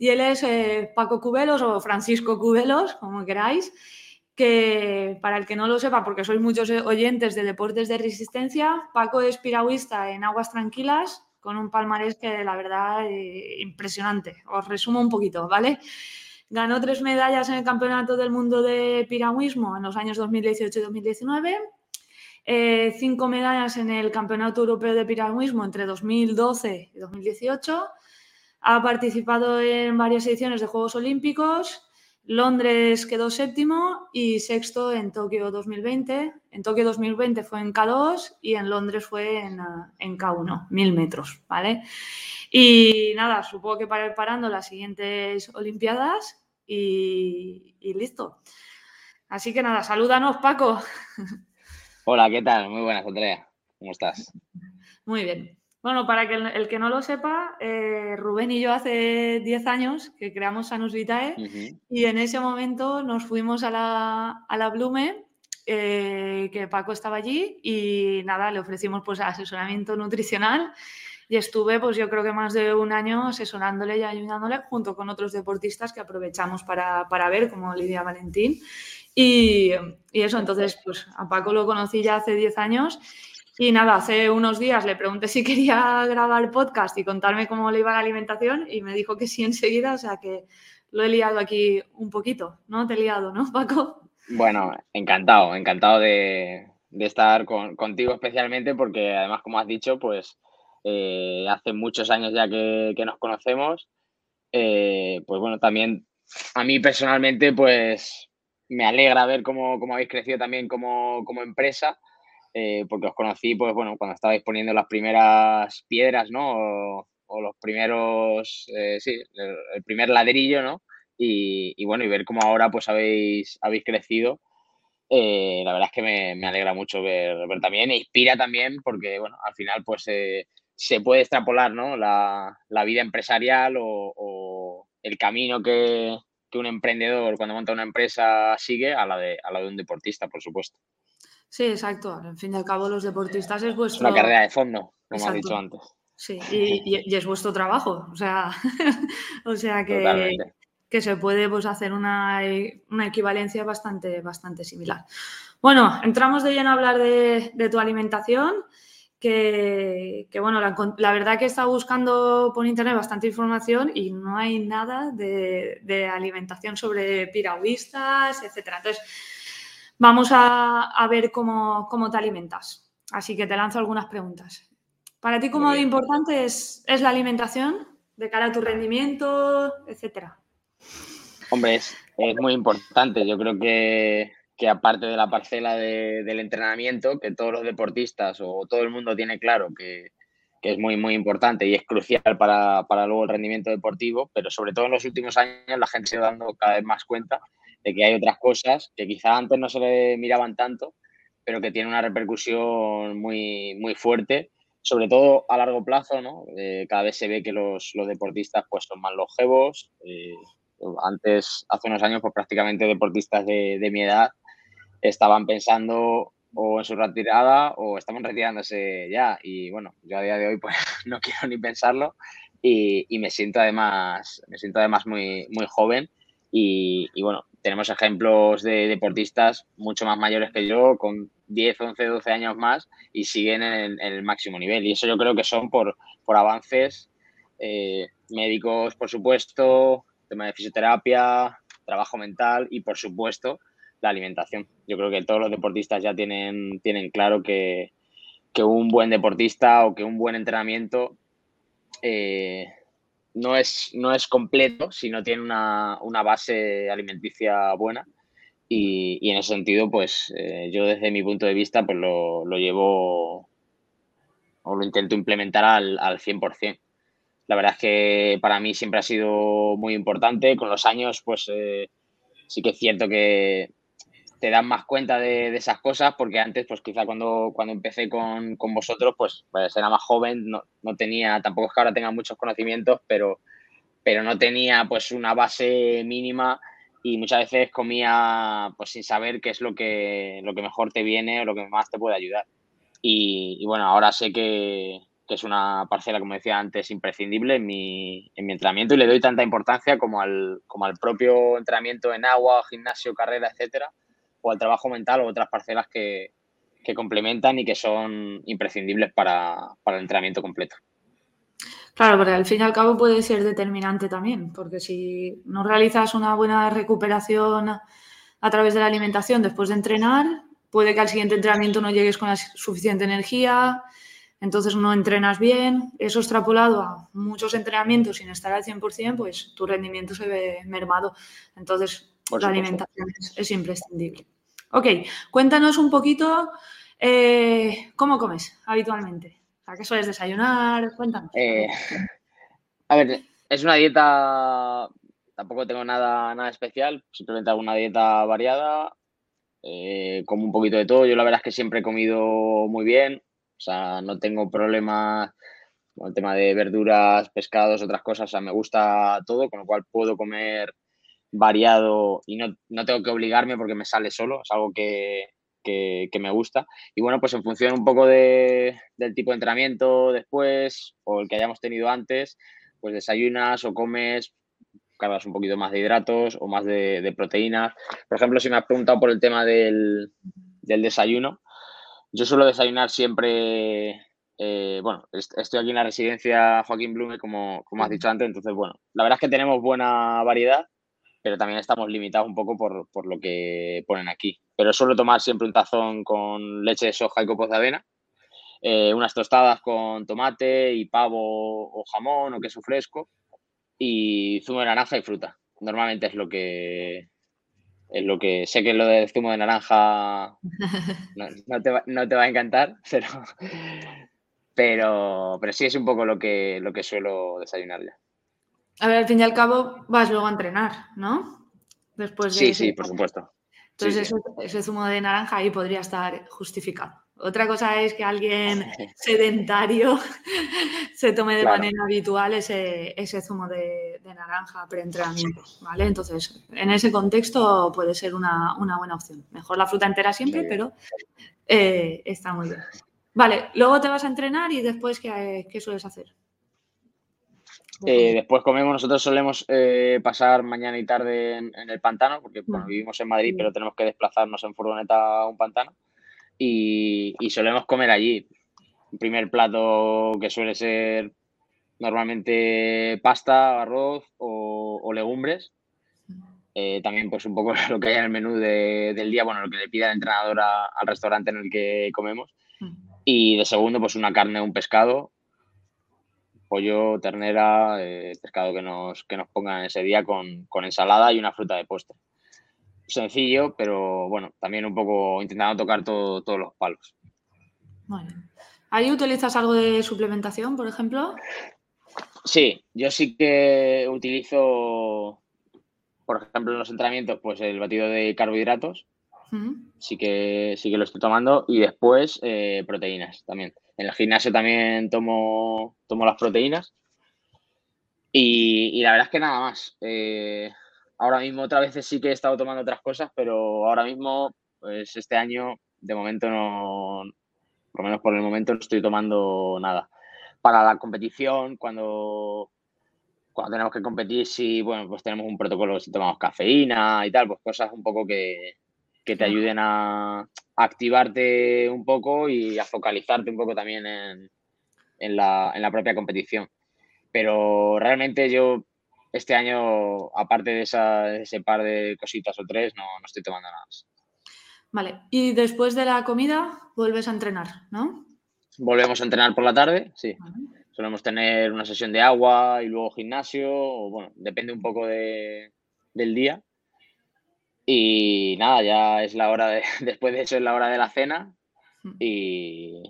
Y él es eh, Paco Cubelos o Francisco Cubelos, como queráis, que para el que no lo sepa, porque sois muchos oyentes de deportes de resistencia, Paco es piragüista en aguas tranquilas, con un palmarés que la verdad eh, impresionante. Os resumo un poquito, ¿vale? Ganó tres medallas en el Campeonato del Mundo de Piragüismo en los años 2018 y 2019. Eh, cinco medallas en el Campeonato Europeo de Piragüismo entre 2012 y 2018. Ha participado en varias ediciones de Juegos Olímpicos. Londres quedó séptimo y sexto en Tokio 2020. En Tokio 2020 fue en K2 y en Londres fue en, en K1, mil metros, ¿vale? Y nada, supongo que para ir parando las siguientes Olimpiadas y, listo. Así que nada, salúdanos, Paco. Hola, ¿qué tal? Muy buenas, Andrea. ¿Cómo estás? Muy bien. Bueno, para que el, que no lo sepa, eh, Rubén y yo hace 10 años que creamos Sanus Vitae y en ese momento nos fuimos a la, a la Blume, eh, que Paco estaba allí y nada, le ofrecimos pues asesoramiento nutricional y estuve, pues yo creo que más de un año asesorándole y ayudándole junto con otros deportistas que aprovechamos para, ver, como Lidia Valentín. Y, eso, entonces, pues a Paco lo conocí ya hace 10 años. Y nada, hace unos días le pregunté si quería grabar podcast y contarme cómo le iba la alimentación y me dijo que sí enseguida, o sea que lo he liado aquí un poquito, ¿no? Te he liado, ¿no, Paco? Bueno, encantado, encantado de, estar contigo especialmente porque además, como has dicho, pues eh, hace muchos años ya que, nos conocemos. Eh, pues bueno, también a mí personalmente, pues me alegra ver cómo, habéis crecido también como, empresa, eh, porque os conocí, pues bueno, cuando estabais poniendo las primeras piedras, ¿no? O, los primeros, sí, el, primer ladrillo, ¿no? Y, bueno, y ver cómo ahora pues habéis, habéis crecido. la verdad es que me, alegra mucho ver, ver, también, e inspira también, porque bueno, al final pues se puede extrapolar ¿no? la, vida empresarial o, el camino que, un emprendedor cuando monta una empresa sigue a la, de, a la de un deportista, por supuesto. Sí, exacto. Al fin y al cabo, los deportistas es vuestro. Es una carrera de fondo, como has dicho antes. Sí, y, es vuestro trabajo. O sea, o sea que, que se puede pues, hacer una, equivalencia bastante, bastante similar. Bueno, entramos de lleno a hablar de, de tu alimentación que, bueno, la, verdad que he estado buscando por internet bastante información y no hay nada de, alimentación sobre piragüistas, etcétera. Entonces, vamos a, ver cómo, te alimentas. Así que te lanzo algunas preguntas. Para ti, ¿cómo de importante es, es, la alimentación de cara a tu rendimiento, etcétera? Hombre, es muy importante. Yo creo que que aparte de la parcela del entrenamiento, que todos los deportistas o todo el mundo tiene claro que, es muy, muy importante y es crucial para, luego el rendimiento deportivo, pero sobre todo en los últimos años la gente se va dando cada vez más cuenta de que hay otras cosas que quizá antes no se le miraban tanto, pero que tienen una repercusión muy, muy fuerte, sobre todo a largo plazo, ¿no? Eh, cada vez se ve que los, deportistas pues, son más longevos. Eh, antes, hace unos años, pues prácticamente deportistas de, de mi edad estaban pensando o en su retirada o estaban retirándose ya. Y bueno, yo a día de hoy pues no quiero ni pensarlo y, me siento además, me siento además muy, muy joven y, bueno, tenemos ejemplos de deportistas mucho más mayores que yo, con 10, 11, 12 años más y siguen en, el máximo nivel. Y eso yo creo que son por, por avances eh, médicos, por supuesto, tema de fisioterapia, trabajo mental y por supuesto la alimentación. Yo creo que todos los deportistas ya tienen, tienen claro que, un buen deportista o que un buen entrenamiento eh, no, es, no es completo si no tiene una, base alimenticia buena. Y, en ese sentido, pues eh, yo desde mi punto de vista, pues lo, llevo o lo intento implementar al, al 100%. La verdad es que para mí siempre ha sido muy importante. Con los años, pues eh, sí que es cierto que, te das más cuenta de, esas cosas, porque antes, pues quizá cuando, cuando empecé con, vosotros, pues, pues, era más joven, no, tenía, tampoco es que ahora tenga muchos conocimientos, pero, pero no tenía pues una base mínima y muchas veces comía pues sin saber qué es lo que, lo que mejor te viene o lo que más te puede ayudar. Y, bueno, ahora sé que, que es una parcela, como decía antes, imprescindible en mi, en mi entrenamiento y le doy tanta importancia como al, como al propio entrenamiento en agua, gimnasio, carrera, etcétera, o al trabajo mental o otras parcelas que, complementan y que son imprescindibles para, para el entrenamiento completo. Claro, pero al fin y al cabo puede ser determinante también, porque si no realizas una buena recuperación a través de la alimentación después de entrenar, puede que al siguiente entrenamiento no llegues con la suficiente energía, entonces no entrenas bien. Eso extrapolado a muchos entrenamientos sin estar al 100%, pues tu rendimiento se ve mermado. Entonces la alimentación es, imprescindible. Ok, cuéntanos un poquito eh, cómo comes habitualmente. ¿A qué sueles desayunar? Cuéntanos. Eh, a ver, es una dieta, tampoco tengo nada, nada especial, simplemente hago una dieta variada, eh, como un poquito de todo. Yo la verdad es que siempre he comido muy bien, o sea, no tengo problemas con el tema de verduras, pescados, otras cosas, o sea, me gusta todo, con lo cual puedo comer variado y no, no tengo que obligarme porque me sale solo, es algo que, que, me gusta. Y bueno, pues en función un poco de, del tipo de entrenamiento después o el que hayamos tenido antes, pues desayunas o comes, cargas un poquito más de hidratos o más de, proteínas. Por ejemplo, si me has preguntado por el tema del, desayuno, yo suelo desayunar siempre, eh, bueno, estoy aquí en la residencia Joaquín Blume, como, como has dicho antes, entonces, bueno, la verdad es que tenemos buena variedad pero también estamos limitados un poco por, lo que ponen aquí. Pero suelo tomar siempre un tazón con leche de soja y copos de avena, eh, unas tostadas con tomate y pavo o jamón o queso fresco y zumo de naranja y fruta. Normalmente es lo que es lo que sé que lo del zumo de naranja no, te, va, a encantar, pero, pero, pero sí es un poco lo que, lo que suelo desayunar ya. A ver, al fin y al cabo vas luego a entrenar, ¿no? Después de sí, sí, por supuesto. Entonces Ese, zumo de naranja ahí podría estar justificado. Otra cosa es que alguien sedentario se tome de manera habitual ese, zumo de, naranja pre-entrenamiento, ¿vale? Entonces, en ese contexto puede ser una, buena opción. Mejor la fruta entera siempre, pero eh, está muy bien. Vale, luego te vas a entrenar y después, ¿qué, qué sueles hacer? Eh, después comemos, nosotros solemos eh, pasar mañana y tarde en, el pantano, porque vivimos en Madrid, pero tenemos que desplazarnos en furgoneta a un pantano. Y, solemos comer allí. Un primer plato que suele ser normalmente pasta, arroz o, legumbres. Eh, también pues un poco lo que hay en el menú del día, bueno, lo que le pide el entrenador al restaurante en el que comemos. Y de segundo, pues una carne o un pescado pollo, ternera, eh, pescado que nos, que nos pongan ese día con, ensalada y una fruta de postre. Sencillo, pero bueno, también un poco intentando tocar todos los palos. Bueno. ¿Ahí utilizas algo de suplementación, por ejemplo? Sí, yo sí que utilizo, por ejemplo, en los entrenamientos, pues el batido de carbohidratos. Sí que sí que lo estoy tomando. Y después eh, proteínas también. En el gimnasio también tomo, tomo las proteínas. Y, la verdad es que nada más. Eh, ahora mismo otras veces sí que he estado tomando otras cosas, pero ahora mismo, pues este año, de momento no, por lo menos por el momento no estoy tomando nada. Para la competición, cuando, cuando tenemos que competir, sí, bueno, pues tenemos un protocolo si tomamos cafeína y tal, pues cosas un poco que, que te ayuden a, activarte un poco y a focalizarte un poco también en, en, la, en la propia competición. Pero realmente yo este año, aparte de, esa, ese par de cositas o tres, no, no, estoy tomando nada más. Vale, y después de la comida vuelves a entrenar, ¿no? Volvemos a entrenar por la tarde, sí. Solemos tener una sesión de agua y luego gimnasio, o bueno, depende un poco de, del día. Y nada, ya es la hora de, después de eso es la hora de la cena mm. y,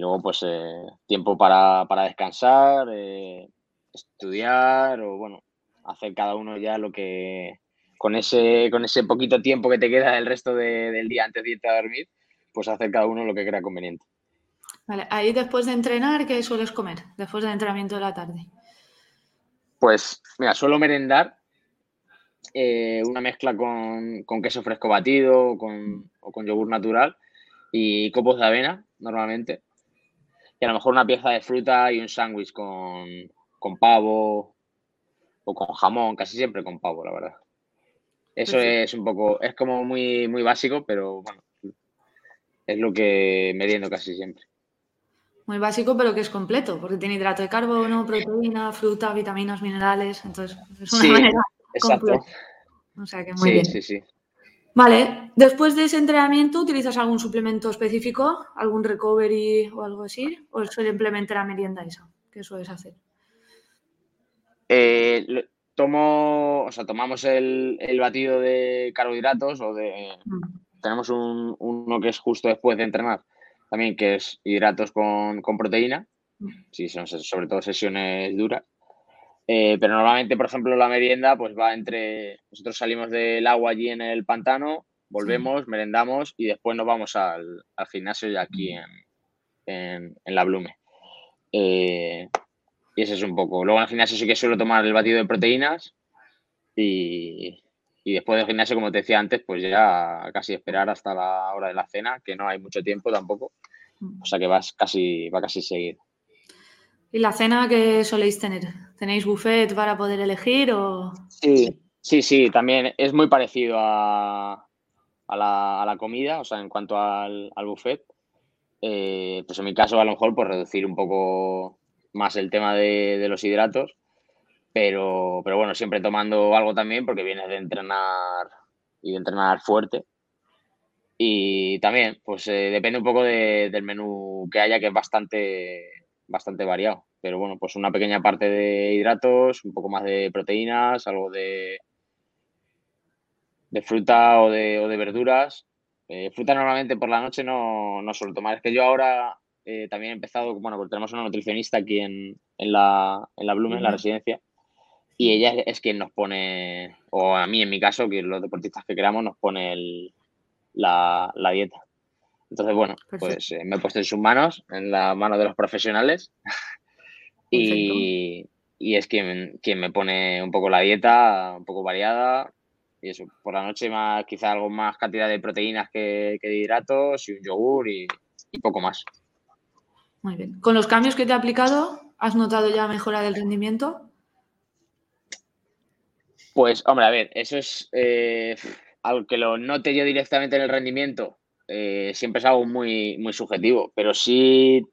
luego pues eh, tiempo para, descansar, eh, estudiar o bueno, hacer cada uno ya lo que con ese, con ese poquito tiempo que te queda el resto del día antes de irte a dormir, pues hacer cada uno lo que crea conveniente. Vale, ahí después de entrenar, ¿qué sueles comer? Después del entrenamiento de la tarde. Pues mira, suelo merendar eh, una mezcla con, queso fresco batido con, o con yogur natural y copos de avena normalmente. que a lo mejor una pieza de fruta y un sándwich con, con pavo o con jamón, casi siempre con pavo, la verdad. Eso es un poco, es como muy, muy básico, pero bueno, es lo que meriendo casi siempre. Muy básico, pero que es completo, porque tiene hidrato de carbono, proteína, fruta, vitaminas, minerales. Entonces, es una manera exacto. O sea que muy bien. Sí, sí. Vale, después de ese entrenamiento, ¿utilizas algún suplemento específico? ¿Algún recovery o algo así? ¿O simplemente la merienda esa? ¿Qué sueles hacer? Eh, tomo, o sea, tomamos el, batido de carbohidratos o de. Mm. Tenemos uno que es justo después de entrenar, también que es hidratos con, proteína, mm. si son sobre todo sesiones duras. Eh, pero normalmente, por ejemplo, la merienda pues va entre, nosotros salimos del agua allí en el pantano, volvemos, merendamos y después nos vamos al, gimnasio ya aquí en, la Blume. Eh, y ese es un poco. Luego en el gimnasio sí que suelo tomar el batido de proteínas y, después del gimnasio, como te decía antes, pues ya casi esperar hasta la hora de la cena, que no hay mucho tiempo tampoco. Mm. O sea que vas casi, va casi seguido. ¿Y la cena qué soléis tener? ¿Tenéis buffet para poder elegir o...? Sí, sí, sí, también es muy parecido a, la, comida, o sea, en cuanto al, buffet. Eh, pues en mi caso, a lo mejor, pues reducir un poco más el tema de, los hidratos, pero, pero bueno, siempre tomando algo también porque vienes de entrenar y de entrenar fuerte. Y también, pues eh, depende un poco del menú que haya, que es bastante bastante variado. Pero bueno, pues una pequeña parte de hidratos, un poco más de proteínas, algo de, de fruta o de, o de verduras. Eh, fruta normalmente por la noche no, no suelo tomar. Es que yo ahora eh, también he empezado, bueno, pues tenemos una nutricionista aquí en, en la, en la Blumen, en la residencia, y ella es quien nos pone, o a mí en mi caso, que los deportistas que queramos, nos pone la, la dieta. Entonces, bueno, pues eh, me he puesto en sus manos, en la mano de los profesionales. y, es quien, quien me pone un poco la dieta, un poco variada. Y eso, por la noche más, quizá algo más cantidad de proteínas que, de hidratos y un yogur y, poco más. Muy bien. ¿Con los cambios que te ha aplicado, has notado ya mejora del rendimiento? Pues, hombre, a ver, eso es eh, algo que lo note yo directamente en el rendimiento, eh, siempre es algo muy, muy subjetivo, pero sí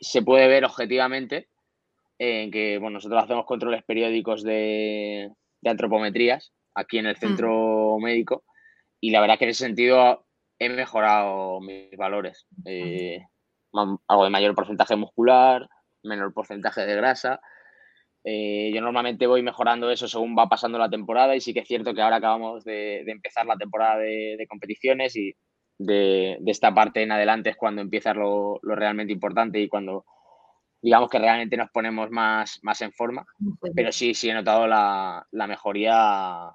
se puede ver objetivamente en que bueno, nosotros hacemos controles periódicos de, antropometrías aquí en el centro médico y la verdad que en ese sentido he mejorado mis valores. Eh, algo de mayor porcentaje muscular, menor porcentaje de grasa. Eh, yo normalmente voy mejorando eso según va pasando la temporada y sí que es cierto que ahora acabamos de, empezar la temporada de, de competiciones y de, esta parte en adelante es cuando empieza lo, realmente importante y cuando digamos que realmente nos ponemos más, más en forma. Pero sí, sí he notado la, mejoría,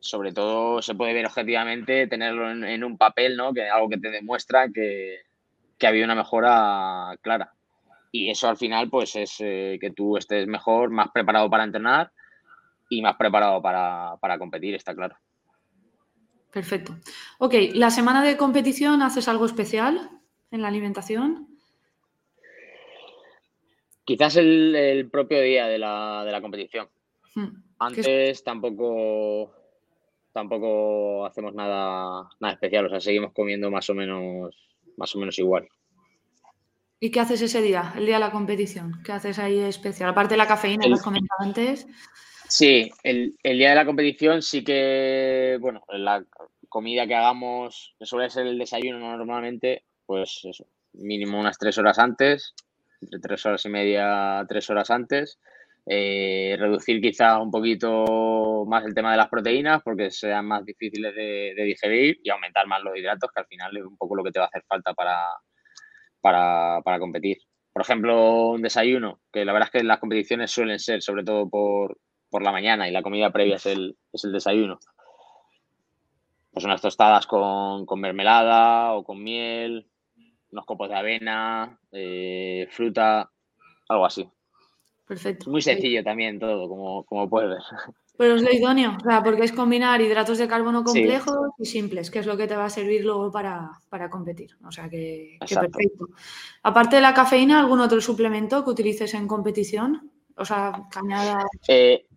sobre todo se puede ver objetivamente, tenerlo en, un papel, ¿no? Que algo que te demuestra que, ha habido una mejora clara. Y eso al final, pues es eh, que tú estés mejor, más preparado para entrenar y más preparado para, para competir, está claro. Perfecto. Ok, ¿la semana de competición haces algo especial en la alimentación? Quizás el, propio día de la, competición. Hmm. Antes tampoco, tampoco hacemos nada, nada especial, o sea, seguimos comiendo más o menos, más o menos igual. ¿Y qué haces ese día, el día de la competición? ¿Qué haces ahí especial? Aparte de la cafeína, que has comentado antes. Sí, el, día de la competición sí que, bueno, la comida que hagamos, que suele ser el desayuno normalmente, pues mínimo unas tres horas antes, entre tres horas y media, tres horas antes. Eh, reducir quizá un poquito más el tema de las proteínas porque sean más difíciles de, digerir y aumentar más los hidratos, que al final es un poco lo que te va a hacer falta para, para, para competir. Por ejemplo, un desayuno, que la verdad es que las competiciones suelen ser, sobre todo por, por la mañana y la comida previa es el, es el desayuno. Pues unas tostadas con, mermelada o con miel, unos copos de avena, eh, fruta, algo así. Perfecto. Muy sencillo también todo, como, como puedes ver. Pero es lo idóneo, o sea, porque es combinar hidratos de carbono complejos y simples, que es lo que te va a servir luego para, competir. O sea, que, perfecto. Aparte de la cafeína, ¿algún otro suplemento que utilices en competición? O sea, cañada. Eh,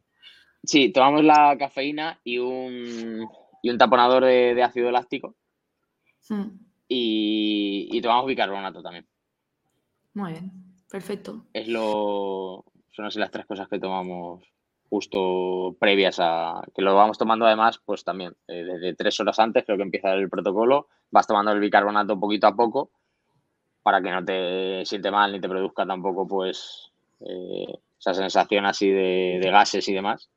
sí, tomamos la cafeína y un, y un taponador de, ácido eláctico. Hmm. Y, y tomamos bicarbonato también. Muy bien, perfecto. Es lo, son así las tres cosas que tomamos justo previas a que lo vamos tomando además, pues también eh, desde tres horas antes creo que empieza el protocolo, vas tomando el bicarbonato poquito a poco para que no te siente mal ni te produzca tampoco pues eh, esa sensación así de, gases y demás.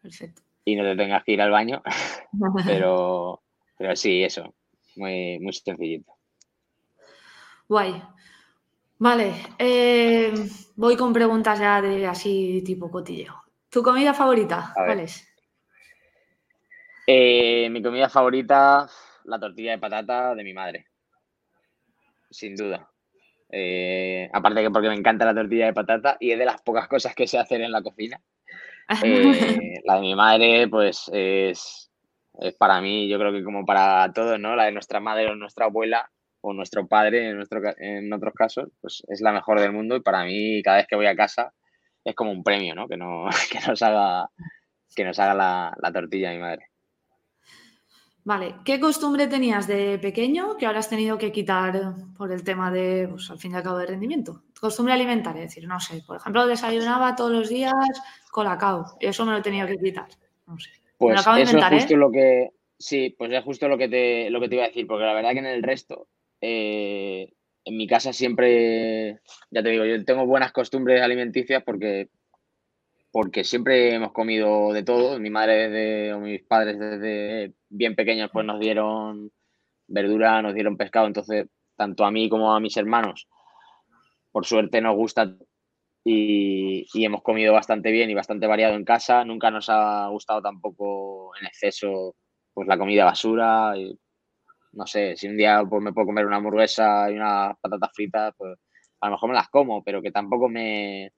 Perfecto. Y no te tengas que ir al baño, pero, pero sí, eso, muy, muy sencillito. Guay. Vale, eh, voy con preguntas ya de así tipo cotilleo. ¿Tu comida favorita? ¿Cuál es? Eh, mi comida favorita, la tortilla de patata de mi madre. Sin duda. Eh, aparte que porque me encanta la tortilla de patata y es de las pocas cosas que sé hacer en la cocina. Eh, la de mi madre, pues es, para mí, yo creo que como para todos, ¿no? La de nuestra madre o nuestra abuela o nuestro padre, en, nuestro, en otros casos, pues es la mejor del mundo y para mí, cada vez que voy a casa, es como un premio, ¿no? Que, no, que nos haga, que nos haga la, tortilla mi madre. Vale, ¿qué costumbre tenías de pequeño que ahora has tenido que quitar por el tema de, pues al fin y al cabo, de rendimiento? Costumbre alimentaria, es decir, no sé, por ejemplo, desayunaba todos los días colacao, y eso me lo tenido que quitar, no sé. Pues eso es justo ¿eh? lo que, sí, pues es justo lo que, te, lo que te iba a decir, porque la verdad que en el resto, eh, en mi casa siempre, ya te digo, yo tengo buenas costumbres alimenticias porque, porque siempre hemos comido de todo. Mi madre desde, o mis padres desde bien pequeños pues nos dieron verdura, nos dieron pescado, entonces tanto a mí como a mis hermanos, por suerte nos gusta y, y hemos comido bastante bien y bastante variado en casa. Nunca nos ha gustado tampoco en exceso pues la comida basura. Y, no sé, si un día pues, me puedo comer una hamburguesa y unas patatas fritas, pues a lo mejor me las como, pero que tampoco me,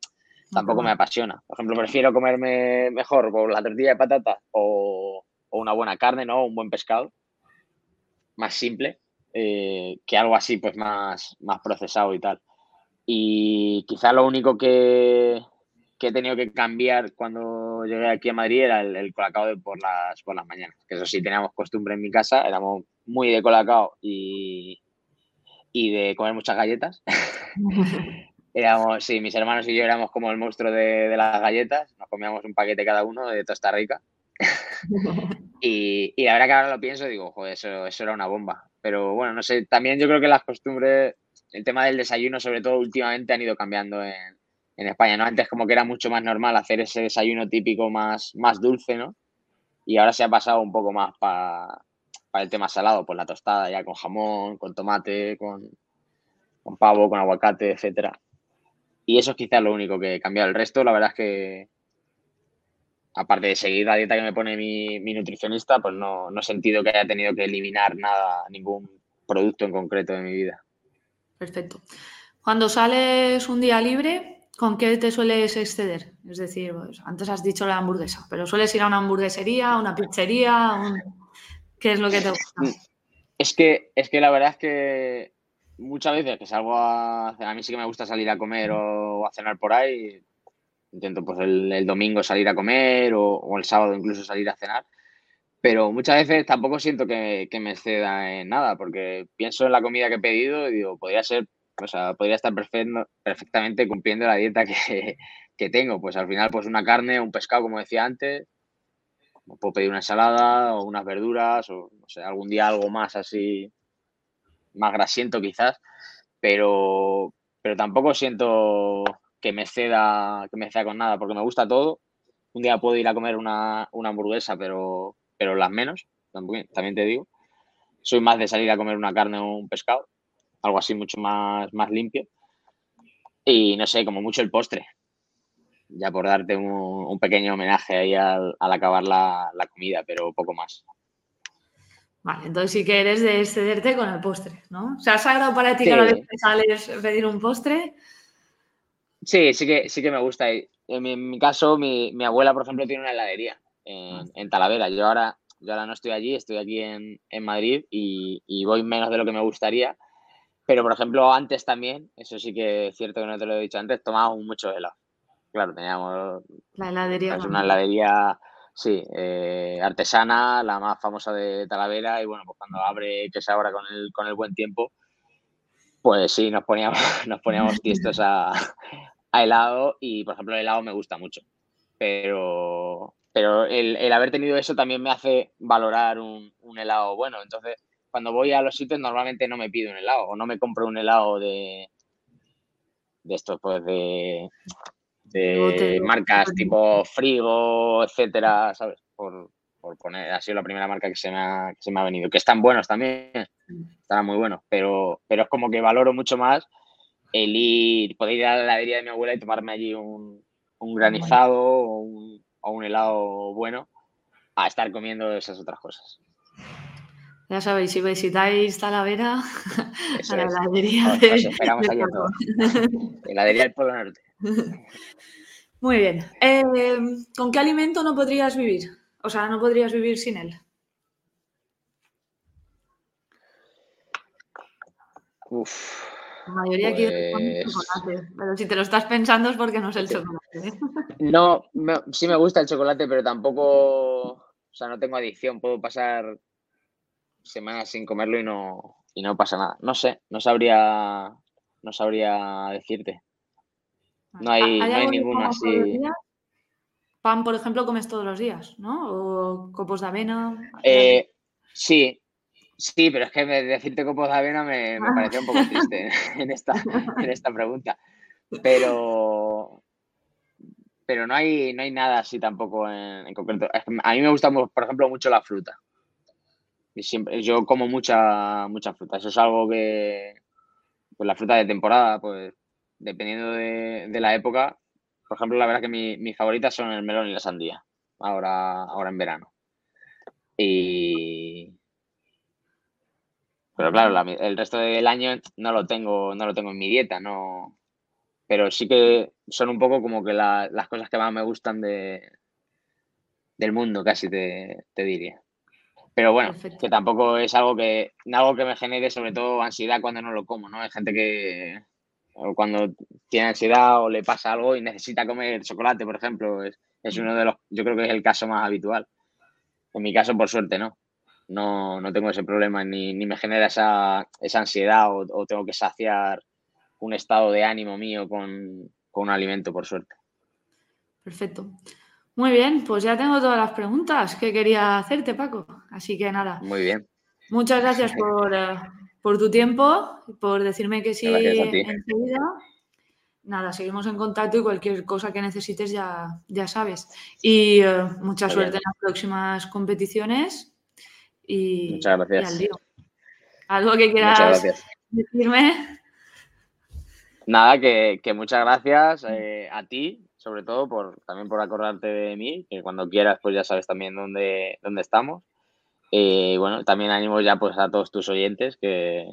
tampoco me apasiona. Por ejemplo, prefiero comerme mejor por la tortilla de patatas o, una buena carne, ¿no? Un buen pescado, más simple, eh, que algo así, pues más, más procesado y tal. Y quizá lo único que, que he tenido que cambiar cuando llegué aquí a Madrid era el, el colacao de por las, por las mañanas. Que eso sí teníamos costumbre en mi casa, éramos muy de colacao y, y de comer muchas galletas. éramos, sí, mis hermanos y yo éramos como el monstruo de, de las galletas, nos comíamos un paquete cada uno de Tosta Rica. y, y, la verdad que ahora lo pienso, digo, joder, eso, eso era una bomba. Pero bueno, no sé, también yo creo que las costumbres, el tema del desayuno, sobre todo últimamente, han ido cambiando en, España, ¿no? Antes como que era mucho más normal hacer ese desayuno típico más, más dulce, ¿no? Y ahora se ha pasado un poco más para el tema salado, pues la tostada ya con jamón, con tomate, con, con pavo, con aguacate, etcétera. Y eso es quizás lo único que he cambiado. El resto, la verdad es que, aparte de seguir la dieta que me pone mi, mi nutricionista, pues no, no he sentido que haya tenido que eliminar nada, ningún producto en concreto de mi vida. Perfecto. Cuando sales un día libre, ¿Con qué te sueles exceder? Es decir, pues, antes has dicho la hamburguesa, pero sueles ir a una hamburguesería, a una pizzería, ¿qué es lo que te gusta? Es que, es que la verdad es que muchas veces que salgo a a mí sí que me gusta salir a comer o a cenar por ahí, intento pues el, domingo salir a comer o, el sábado incluso salir a cenar, pero muchas veces tampoco siento que, que me exceda en nada, porque pienso en la comida que he pedido y digo, podría ser o sea, podría estar perfectamente cumpliendo la dieta que, tengo. Pues al final, pues una carne, un pescado, como decía antes, puedo pedir una ensalada o unas verduras o, no sé, algún día algo más así, más grasiento quizás, pero, pero tampoco siento que me ceda, que me ceda con nada, porque me gusta todo. Un día puedo ir a comer una, hamburguesa, pero, pero las menos, también te digo. Soy más de salir a comer una carne o un pescado algo así mucho más, más limpio. Y no sé, como mucho el postre, ya por darte un, pequeño homenaje ahí al, acabar la, comida, pero poco más. Vale, entonces sí que eres de excederte con el postre, ¿no? O sea, ¿has sagrado para ti cada vez que sales pedir un postre? Sí, sí que, sí que me gusta. En mi, caso, mi, abuela, por ejemplo, tiene una heladería en, ah. Talavera. Yo ahora, yo ahora no estoy allí, estoy aquí en, Madrid y, voy menos de lo que me gustaría. Pero, por ejemplo, antes también, eso sí que es cierto que no te lo he dicho antes, tomábamos mucho helado. Claro, teníamos la heladería. una heladería, sí, eh, artesana, la más famosa de Talavera. Y bueno, pues cuando abre, que se abra con el, con el buen tiempo, pues sí, nos poníamos, nos poníamos tiestos a, helado y, por ejemplo, el helado me gusta mucho. Pero, pero el, haber tenido eso también me hace valorar un, helado bueno. Entonces, cuando voy a los sitios normalmente no me pido un helado o no me compro un helado de, de estos, pues de, de marcas tipo Frigo, etcétera, ¿sabes? Por, poner, ha sido la primera marca que se, me ha, que se me ha venido, que están buenos también, están muy buenos, pero, pero es como que valoro mucho más el ir, poder ir a la heladería de mi abuela y tomarme allí un, granizado o un, helado bueno a estar comiendo esas otras cosas. Ya sabéis, si visitáis Talavera, a la heladería de... esperamos allí todos. heladería del Polo Norte. Muy bien. Eh, ¿Con qué alimento no podrías vivir? O sea, no podrías vivir sin él. Uf. La mayoría pues chocolate, pero si te lo estás pensando es porque no es el chocolate. ¿eh? No, sí me gusta el chocolate, pero tampoco, o sea, no tengo adicción, puedo pasar semanas sin comerlo y no, y no pasa nada. No sé, no sabría, no sabría decirte. No hay, no hay ninguna así. Pan, por ejemplo, comes todos los días, ¿no? O copos de avena. Eh, sí, Sí, pero es que decirte copos de avena me, me pareció un poco triste en esta, en esta pregunta. Pero, pero no hay, no hay nada así tampoco en, concreto. a mí me gusta, por ejemplo, mucho la fruta. Y siempre, yo como mucha, mucha fruta. Eso es algo que, pues la fruta de temporada, pues dependiendo de, la época, por ejemplo, la verdad que mis favoritas son el melón y la sandía, ahora, ahora en verano. Y, pero claro, el resto del año no lo tengo, no lo tengo en mi dieta, no. Pero sí que son un poco como que las cosas que más me gustan de, del mundo, casi te, diría. Pero bueno, que tampoco es algo que, algo que me genere sobre todo ansiedad cuando no lo como, ¿no? Hay gente que cuando tiene ansiedad o le pasa algo y necesita comer chocolate, por ejemplo, es, es uno de los, yo creo que es el caso más habitual. En mi caso, por suerte, no no, no tengo ese problema ni, me genera esa, ansiedad o, tengo que saciar un estado de ánimo mío con, un alimento, por suerte. Perfecto. Muy bien, pues ya tengo todas las preguntas que quería hacerte, Paco. Así que nada. Muy bien. Muchas gracias por, eh, tu tiempo, por decirme que sí enseguida. Nada, seguimos en contacto y cualquier cosa que necesites ya, ya sabes. Y eh, mucha suerte en las próximas competiciones y, Muchas gracias. ¿Algo que quieras decirme? Nada, que, muchas gracias eh, a ti, sobre todo, por también por acordarte de mí, que cuando quieras, pues ya sabes también dónde, dónde estamos. Eh, y bueno, también animo ya pues a todos tus oyentes que,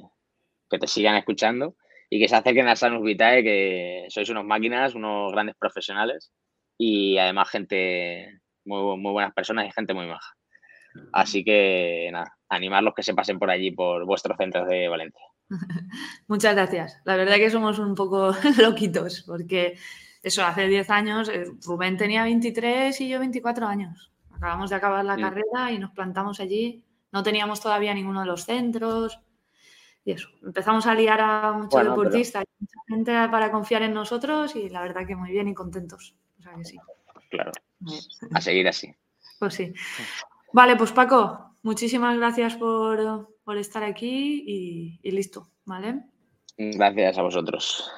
te sigan escuchando y que se acerquen a Sanus Vitae, que sois unos máquinas, unos grandes profesionales y además gente, muy, muy buenas personas y gente muy maja. Así que nada, animarlos que se pasen por allí, por vuestros centros de Valencia. Muchas gracias. La verdad que somos un poco loquitos, porque eso, hace 10 años, eh, Rubén tenía 23 y yo 24 años. Acabamos de acabar la carrera y nos plantamos allí. No teníamos todavía ninguno de los centros. Y eso, empezamos a liar a muchos deportistas, mucha gente para confiar en nosotros y la verdad que muy bien y contentos. O sea que sí. Claro. A seguir así. Pues sí. Vale, pues Paco, muchísimas gracias por, estar aquí y, y listo, ¿vale? Gracias a vosotros.